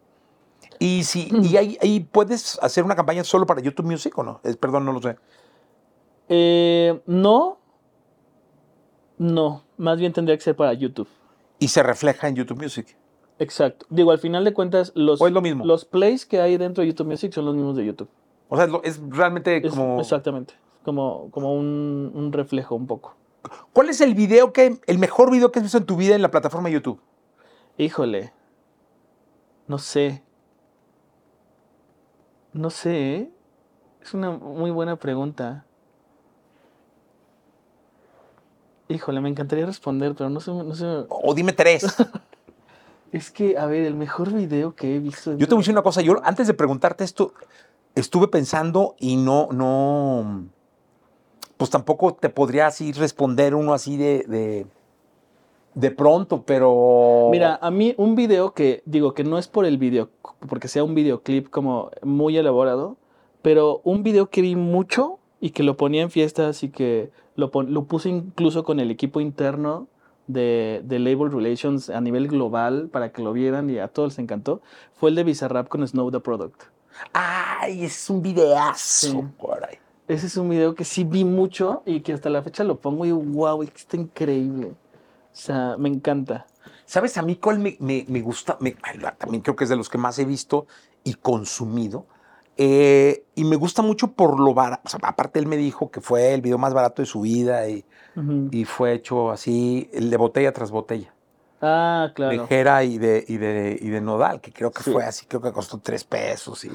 Y si y ahí, ahí puedes hacer una campaña solo para YouTube Music o no? Es- perdón, no lo sé. Eh, no, no, más bien tendría que ser para YouTube. Y se refleja en YouTube Music. Exacto. Digo, al final de cuentas, los, ¿O es lo mismo? los plays que hay dentro de YouTube Music son los mismos de YouTube. O sea, es, realmente Es- como. Exactamente. Como, como un, un reflejo un poco. ¿Cuál es el video que, el mejor video que has visto en tu vida en la plataforma de YouTube? Híjole. No sé. No sé. ¿eh? Es una muy buena pregunta. Híjole, me encantaría responder, pero no sé, no sé. O dime tres. <laughs> Es que, a ver, el mejor video que he visto. Yo te voy a decir una cosa. Yo antes de preguntarte esto, estuve pensando y no, no. Pues tampoco te podría así responder uno así de. de, de pronto, pero. Mira, a mí un video que digo que no es por el video, porque sea un videoclip como muy elaborado, pero un video que vi mucho y que lo ponía en fiestas y que lo, lo puse incluso con el equipo interno de, de Label Relations a nivel global para que lo vieran y a todos les encantó, fue el de Bizarrap con Snow the Product. Ay, es un videazo. Sí. por ahí. Ese es un video que sí vi mucho y que hasta la fecha lo pongo y wow, está increíble. O sea, me encanta. ¿Sabes a mí cuál me, me- me gusta? Me- también creo que es de los que más he visto y consumido. Eh, y me gusta mucho por lo barato. O sea, aparte, él me dijo que fue el video más barato de su vida y, fue hecho así, el de botella tras botella. Ah, De claro. Jera y de, y, de, y de Nodal, que creo que Sí. fue así, creo que costó tres pesos. Y,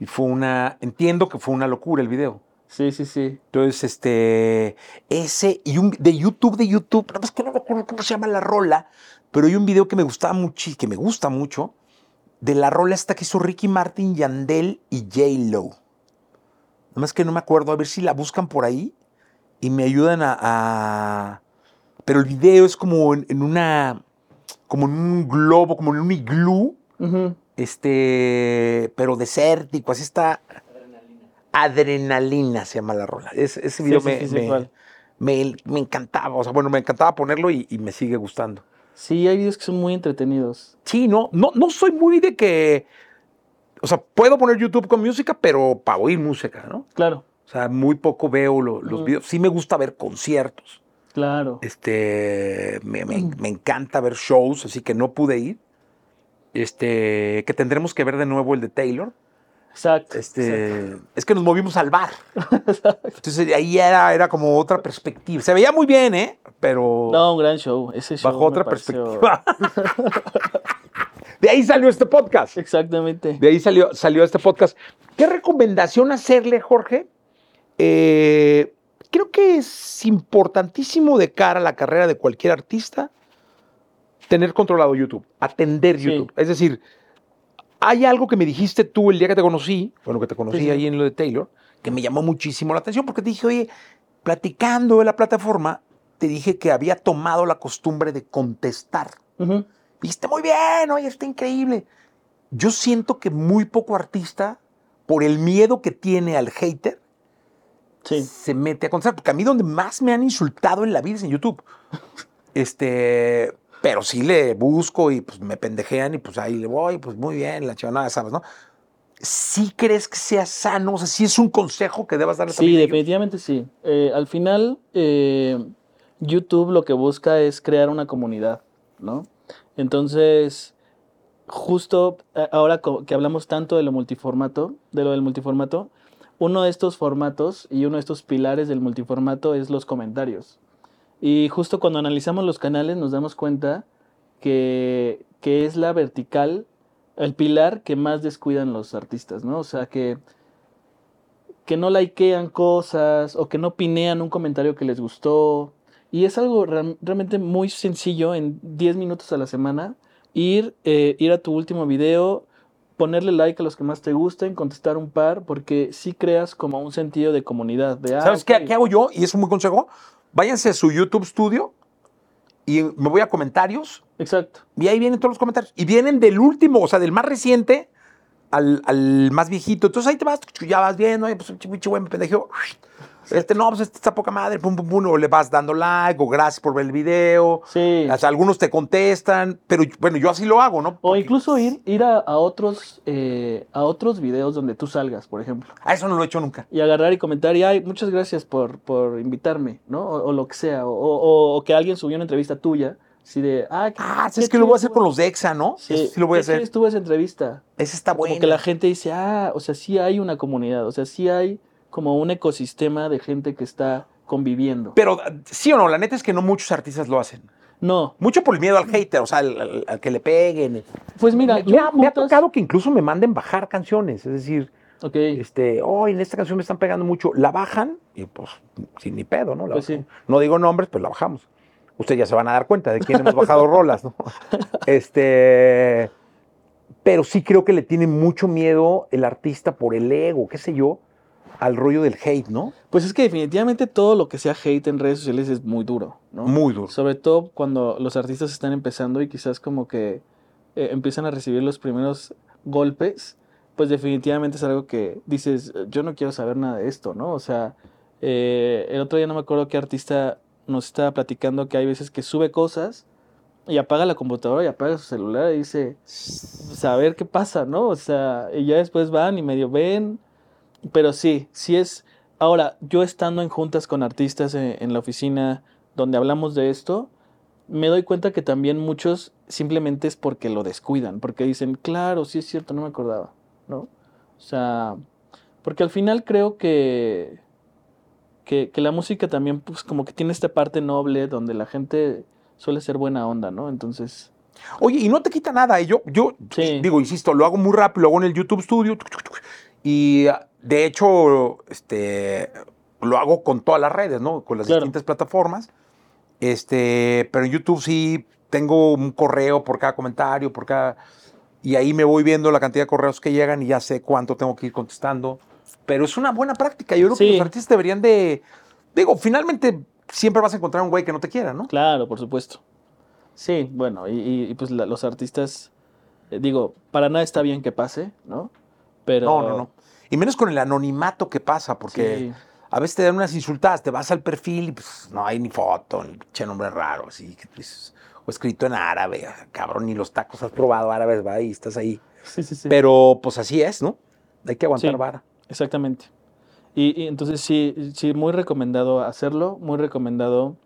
y fue una. Entiendo que fue una locura el video. Sí, sí, sí. Entonces, este, ese, y un de YouTube, de YouTube, nada más que no me acuerdo cómo se llama la rola, pero hay un video que me gustaba mucho, que me gusta mucho, de la rola esta que hizo Ricky Martin, Yandel y J-Lo. Nada más que no me acuerdo, a ver si la buscan por ahí y me ayudan a... a- Pero el video es como en, en una, como en un globo, como en un iglú, este, pero desértico, así está. Adrenalina se llama la rola. Es- ese video sí, me, sí, sí, me- me- me encantaba. O sea, bueno, me encantaba ponerlo y, y me sigue gustando. Sí, hay videos que son muy entretenidos. Sí, no, no, no soy muy de que. O sea, puedo poner YouTube con música, pero para oír música, ¿no? Claro, O sea, muy poco veo lo- los videos. Sí me gusta ver conciertos. claro. Este, me, me- me encanta ver shows, así que no pude ir. Este, que tendremos que ver de nuevo el de Taylor. Exacto. Este, es que nos movimos al bar. <laughs> Entonces ahí era, era como otra perspectiva. Se veía muy bien, ¿eh? Pero No, un gran show. Ese show bajo otra pareció- perspectiva. <laughs> de ahí salió este podcast. Exactamente. De ahí salió, salió este podcast. ¿Qué recomendación hacerle, Jorge? Eh, creo que es importantísimo de cara a la carrera de cualquier artista tener controlado YouTube, atender Sí. YouTube. Es decir, hay algo que me dijiste tú el día que te conocí, bueno, que te conocí Sí, ahí en lo de Taylor, que me llamó muchísimo la atención porque te dije, oye, platicando de la plataforma, te dije que había tomado la costumbre de contestar. Viste muy bien, oye, está increíble. Yo siento que muy poco artista, por el miedo que tiene al hater, Sí. se mete a contestar. Porque a mí donde más me han insultado en la vida es en YouTube. <laughs> Este, pero sí le busco y pues me pendejean y pues ahí le voy, pues muy bien, la chavana, sabes, ¿no? ¿Sí crees que sea sano? O sea, ¿sí es un consejo que debas darle Sí, definitivamente sí. Eh, al final, eh, YouTube lo que busca es crear una comunidad, ¿no? Entonces, justo eh, ahora que hablamos tanto de lo multiformato, de lo del multiformato, uno de estos formatos y uno de estos pilares del multiformato es los comentarios. Y justo cuando analizamos los canales nos damos cuenta que, que es la vertical, el pilar que más descuidan los artistas, ¿no? O sea, que, que no likean cosas o que no pinean un comentario que les gustó. Y es algo real- realmente muy sencillo en 10 minutos a la semana. Ir, eh, ir a tu último video, ponerle like a los que más te gusten, contestar un par, porque sí creas como un sentido de comunidad. De, ah, ¿Sabes qué, qué hago yo? Y es un buen consejo. Váyanse a su YouTube Studio y me voy a comentarios Exacto. y ahí vienen todos los comentarios. Y vienen del último, o sea, del más reciente al, al más viejito. Entonces ahí te vas, ya vas viendo, pues güey me pendejo. Este, no, pues este está poca madre, pum, pum, pum, o le vas dando like, o gracias por ver el video. Sí. O sea, algunos te contestan, pero bueno, yo así lo hago, ¿no? O Porque incluso ir, ir a, a otros, eh, a otros videos donde tú salgas, por ejemplo. A eso no lo he hecho nunca. Y agarrar y comentar, y ay, muchas gracias por, por invitarme, ¿no? O, o lo que sea. O, o- o que alguien subió una entrevista tuya, así de, ah, Ah, qué ¿sabes que lo voy a hacer con los de EXA, no? Sí, Eso sí lo voy a hacer. estuvo esa entrevista. Ese está bueno. Como que la gente dice, ah, o sea, sí hay una comunidad, o sea, sí hay como un ecosistema de gente que está conviviendo. Pero sí o no, la neta es que no muchos artistas lo hacen. No, Mucho por el miedo al hater, o sea, al, al- al que le peguen. pues mira, me, yo me ha, me ha tocado que incluso me manden bajar canciones. Es decir, este, oh, en esta canción me están pegando mucho. La bajan y pues sin ni pedo, ¿no? La Pues sí. No digo nombres, pues la bajamos. Ustedes ya se van a dar cuenta de quién hemos bajado <laughs> rolas, ¿no? Este. Pero sí creo que le tiene mucho miedo el artista por el ego, qué sé yo, al rollo del hate, ¿no? pues es que definitivamente todo lo que sea hate en redes sociales es muy duro, ¿no? Muy duro. Sobre todo cuando los artistas están empezando y quizás como que eh, empiezan a recibir los primeros golpes, pues definitivamente es algo que dices, yo no quiero saber nada de esto, ¿no? O sea, eh, el otro día no me acuerdo qué artista nos estaba platicando que hay veces que sube cosas y apaga la computadora y apaga su celular y dice, a ver qué pasa, ¿no? O sea, y ya después van y medio ven, pero sí, sí es... Ahora, yo estando en juntas con artistas en, en la oficina donde hablamos de esto, me doy cuenta que también muchos simplemente es porque lo descuidan, porque dicen, claro, sí es cierto, no me acordaba, ¿no? O sea, porque al final creo que, que, que la música también, pues como que tiene esta parte noble donde la gente suele ser buena onda, ¿no? Entonces, Oye, y no te quita nada. Yo, yo Sí. digo, insisto, lo hago muy rápido, lo hago en el YouTube Studio. Y de hecho, este, lo hago con todas las redes, ¿no? Con las Claro. distintas plataformas. Este, pero en YouTube sí tengo un correo por cada comentario, por cada. Y ahí me voy viendo la cantidad de correos que llegan y ya sé cuánto tengo que ir contestando. Pero es una buena práctica. Yo creo que los artistas deberían de. Digo, finalmente siempre vas a encontrar un güey que no te quiera, ¿no? Claro, por supuesto. Sí, bueno, y, y- y, pues la- los artistas, eh, digo, para nada está bien que pase, ¿no? Pero... No, no, no. Y menos con el anonimato que pasa, porque Sí. a veces te dan unas insultadas, te vas al perfil y pues no hay ni foto, ni pinche nombre raro, así, o escrito en árabe, cabrón, ni los tacos has probado árabes, va, y estás ahí. Sí, sí, sí. Pero pues así es, ¿no? Hay que aguantar vara. Exactamente. Y, y entonces sí, sí, muy recomendado hacerlo, muy recomendado,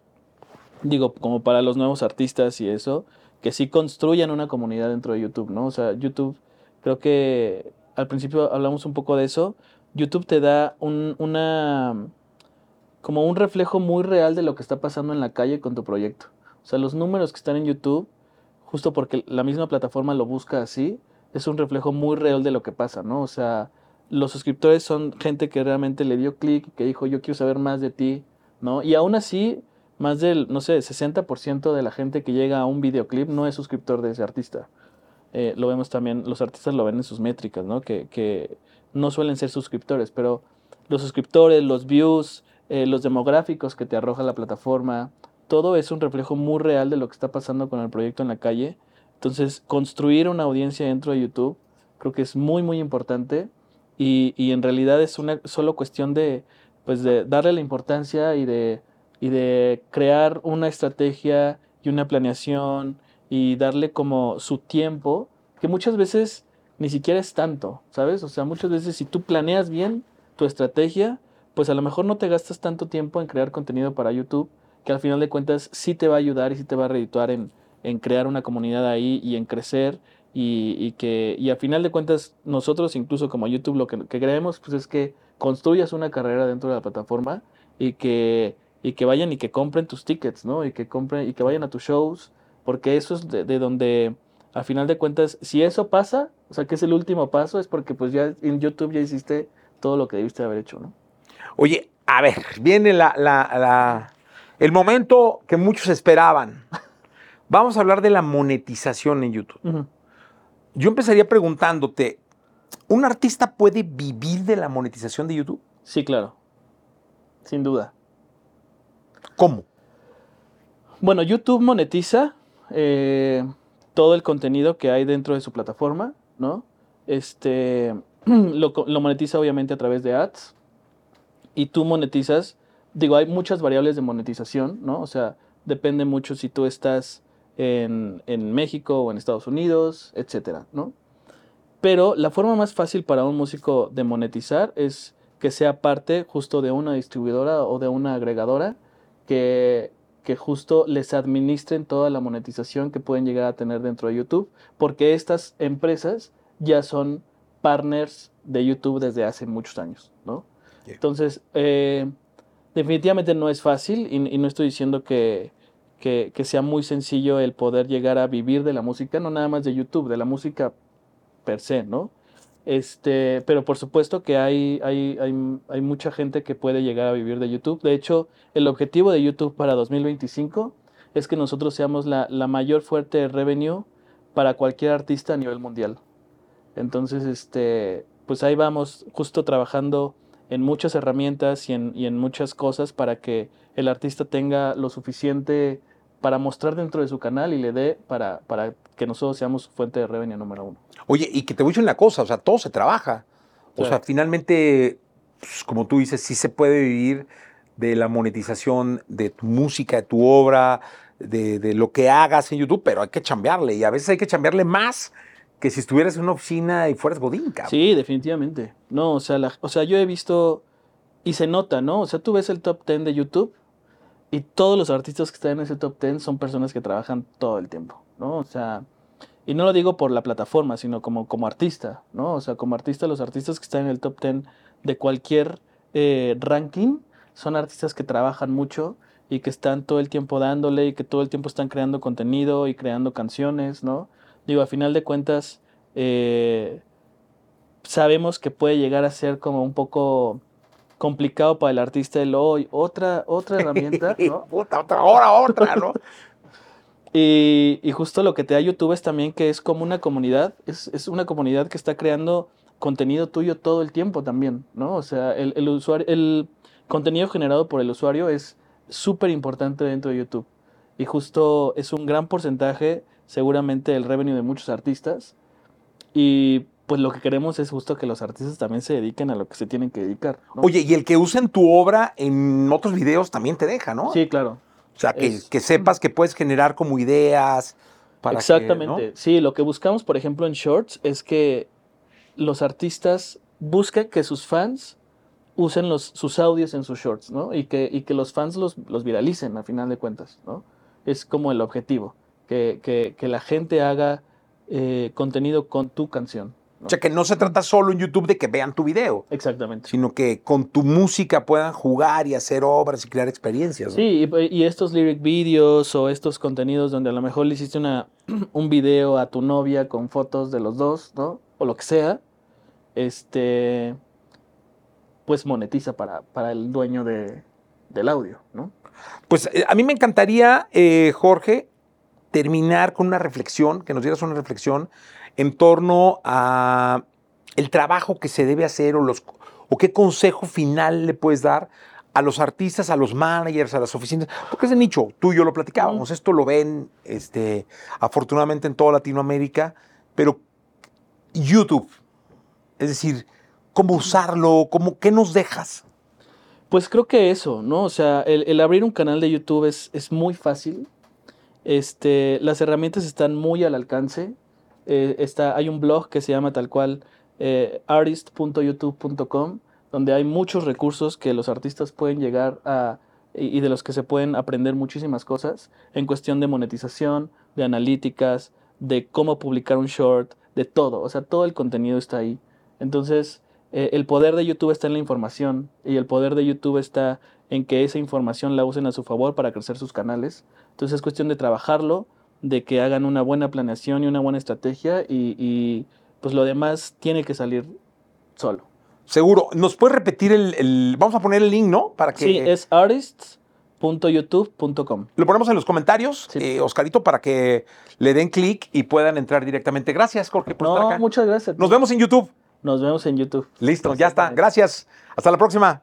digo, como para los nuevos artistas y eso, que sí construyan una comunidad dentro de YouTube, ¿no? O sea, YouTube, creo que al principio hablamos un poco de eso, YouTube te da un, una, como un reflejo muy real de lo que está pasando en la calle con tu proyecto. O sea, los números que están en YouTube, justo porque la misma plataforma lo busca así, es un reflejo muy real de lo que pasa, ¿no? O sea, los suscriptores son gente que realmente le dio clic, que dijo, yo quiero saber más de ti, ¿no? Y aún así, más del, no sé, 60% de la gente que llega a un videoclip no es suscriptor de ese artista. Eh, lo vemos también, los artistas lo ven en sus métricas, ¿no? Que, que no suelen ser suscriptores, pero los suscriptores, los views, eh, los demográficos que te arroja la plataforma, todo es un reflejo muy real de lo que está pasando con el proyecto en la calle. Entonces, construir una audiencia dentro de YouTube creo que es muy, muy importante y, y en realidad es una solo cuestión de, pues de darle la importancia y de, y de crear una estrategia y una planeación y darle como su tiempo, que muchas veces ni siquiera es tanto, ¿sabes? O sea, muchas veces si tú planeas bien tu estrategia, pues a lo mejor no te gastas tanto tiempo en crear contenido para YouTube, que al final de cuentas sí te va a ayudar y sí te va a redituar en, en crear una comunidad ahí y en crecer y, y que y a final de cuentas nosotros incluso como YouTube lo que, que creemos pues es que construyas una carrera dentro de la plataforma y que y que vayan y que compren tus tickets, ¿no? Y que compren y que vayan a tus shows, porque eso es de, de donde a final de cuentas si eso pasa, o sea, que es el último paso es porque pues ya en YouTube ya hiciste todo lo que debiste haber hecho, ¿no? Oye, a ver, viene la, la- la- el momento que muchos esperaban. <laughs> Vamos a hablar de la monetización en YouTube. Yo empezaría preguntándote, ¿un artista puede vivir de la monetización de YouTube? Sí, claro. Sin duda. ¿Cómo? Bueno, YouTube monetiza eh, todo el contenido que hay dentro de su plataforma, ¿no? este, <clears throat> lo, lo monetiza obviamente a través de ads y tú monetizas, digo, hay muchas variables de monetización, ¿no? O sea, depende mucho si tú estás en, en México o en Estados Unidos, etcétera, ¿no? Pero la forma más fácil para un músico de monetizar es que sea parte justo de una distribuidora o de una agregadora que, que justo les administren toda la monetización que pueden llegar a tener dentro de YouTube, porque estas empresas ya son partners de YouTube desde hace muchos años, ¿no? Yeah. Entonces, eh, definitivamente no es fácil y, y no estoy diciendo que, que, que sea muy sencillo el poder llegar a vivir de la música, no nada más de YouTube, de la música per se, ¿no? Este, pero por supuesto que hay, hay, hay, hay mucha gente que puede llegar a vivir de YouTube. De hecho, el objetivo de YouTube para 2025 es que nosotros seamos la, la mayor fuerte de revenue para cualquier artista a nivel mundial. Entonces, este, pues ahí vamos, justo trabajando en muchas herramientas y en, y en muchas cosas para que el artista tenga lo suficiente para mostrar dentro de su canal y le dé para, para que nosotros seamos fuente de revenue número uno. Oye, y que te voy a decir una cosa, o sea, todo se trabaja. O Claro. sea, finalmente, pues, como tú dices, sí se puede vivir de la monetización de tu música, de tu obra, de, de lo que hagas en YouTube, pero hay que chambearle. Y a veces hay que chambearle más que si estuvieras en una oficina y fueras Godín, cabrón. Sí, definitivamente. No, o sea, la- o sea, yo he visto y se nota, ¿no? O sea, tú ves el top 10 de YouTube y todos los artistas que están en ese top 10 son personas que trabajan todo el tiempo, ¿no? O sea, y no lo digo por la plataforma, sino como, como artista, ¿no? O sea, como artista, los artistas que están en el top 10 de cualquier eh, ranking son artistas que trabajan mucho y que están todo el tiempo dándole y que todo el tiempo están creando contenido y creando canciones, ¿no? Digo, a final de cuentas, eh, sabemos que puede llegar a ser como un poco complicado para el artista el hoy, otra, otra herramienta, ¿no? <laughs> Puta, otra hora, otra, ¿no? Y, y justo lo que te da YouTube es también que es como una comunidad, es, es una comunidad que está creando contenido tuyo todo el tiempo también, ¿no? O sea, el, el usuario, el contenido generado por el usuario es súper importante dentro de YouTube. Y justo es un gran porcentaje, seguramente, del revenue de muchos artistas. Y pues lo que queremos es justo que los artistas también se dediquen a lo que se tienen que dedicar. ¿no? Oye, y el que usen tu obra en otros videos también te deja, ¿no? Sí, claro. O sea, que, es- que sepas que puedes generar como ideas. Para que, Exactamente. ¿no? Sí, lo que buscamos, por ejemplo, en Shorts es que los artistas busquen que sus fans usen los, sus audios en sus shorts, ¿no? Y que, y que los fans los, los viralicen, a final de cuentas, ¿no? Es como el objetivo, que, que, que la gente haga eh, contenido con tu canción. ¿No? O sea, que no se trata solo en YouTube de que vean tu video, Exactamente. sino que con tu música puedan jugar y hacer obras y crear experiencias. ¿no? Sí, y, y estos lyric videos o estos contenidos donde a lo mejor le hiciste una, <clears throat> un video a tu novia con fotos de los dos, ¿no? O lo que sea, este, pues monetiza para, para el dueño de, del audio, ¿no? Pues eh, a mí me encantaría, eh, Jorge, terminar con una reflexión, que nos dieras una reflexión en torno a el trabajo que se debe hacer o, los, o qué consejo final le puedes dar a los artistas, a los managers, a las oficinas, porque es de nicho, tú y yo lo platicábamos, esto lo ven este, afortunadamente en toda Latinoamérica, pero YouTube, es decir, cómo usarlo, cómo, qué nos dejas. Pues creo que eso, ¿no? O sea, el, el abrir un canal de YouTube es, es muy fácil. Este, las herramientas están muy al alcance. Eh, está, hay un blog que se llama tal cual eh, artist.youtube.com, donde hay muchos recursos que los artistas pueden llegar a y, de los que se pueden aprender muchísimas cosas en cuestión de monetización, de analíticas, de cómo publicar un short, de todo. O sea, todo el contenido está ahí. Entonces, eh, el poder de YouTube está en la información y el poder de YouTube está en que esa información la usen a su favor para crecer sus canales. Entonces es cuestión de trabajarlo, de que hagan una buena planeación y una buena estrategia y, y, pues lo demás tiene que salir solo. Seguro. ¿Nos puedes repetir el, el- Vamos a poner el link, ¿no? Para que Sí, es artists.youtube.com. lo ponemos en los comentarios, Sí. eh, Oscarito, para que le den clic y puedan entrar directamente. Gracias, Jorge, por estar No, acá. muchas gracias. Nos vemos en YouTube. Nos vemos en YouTube. Listo, ya está. Gracias. Hasta la próxima.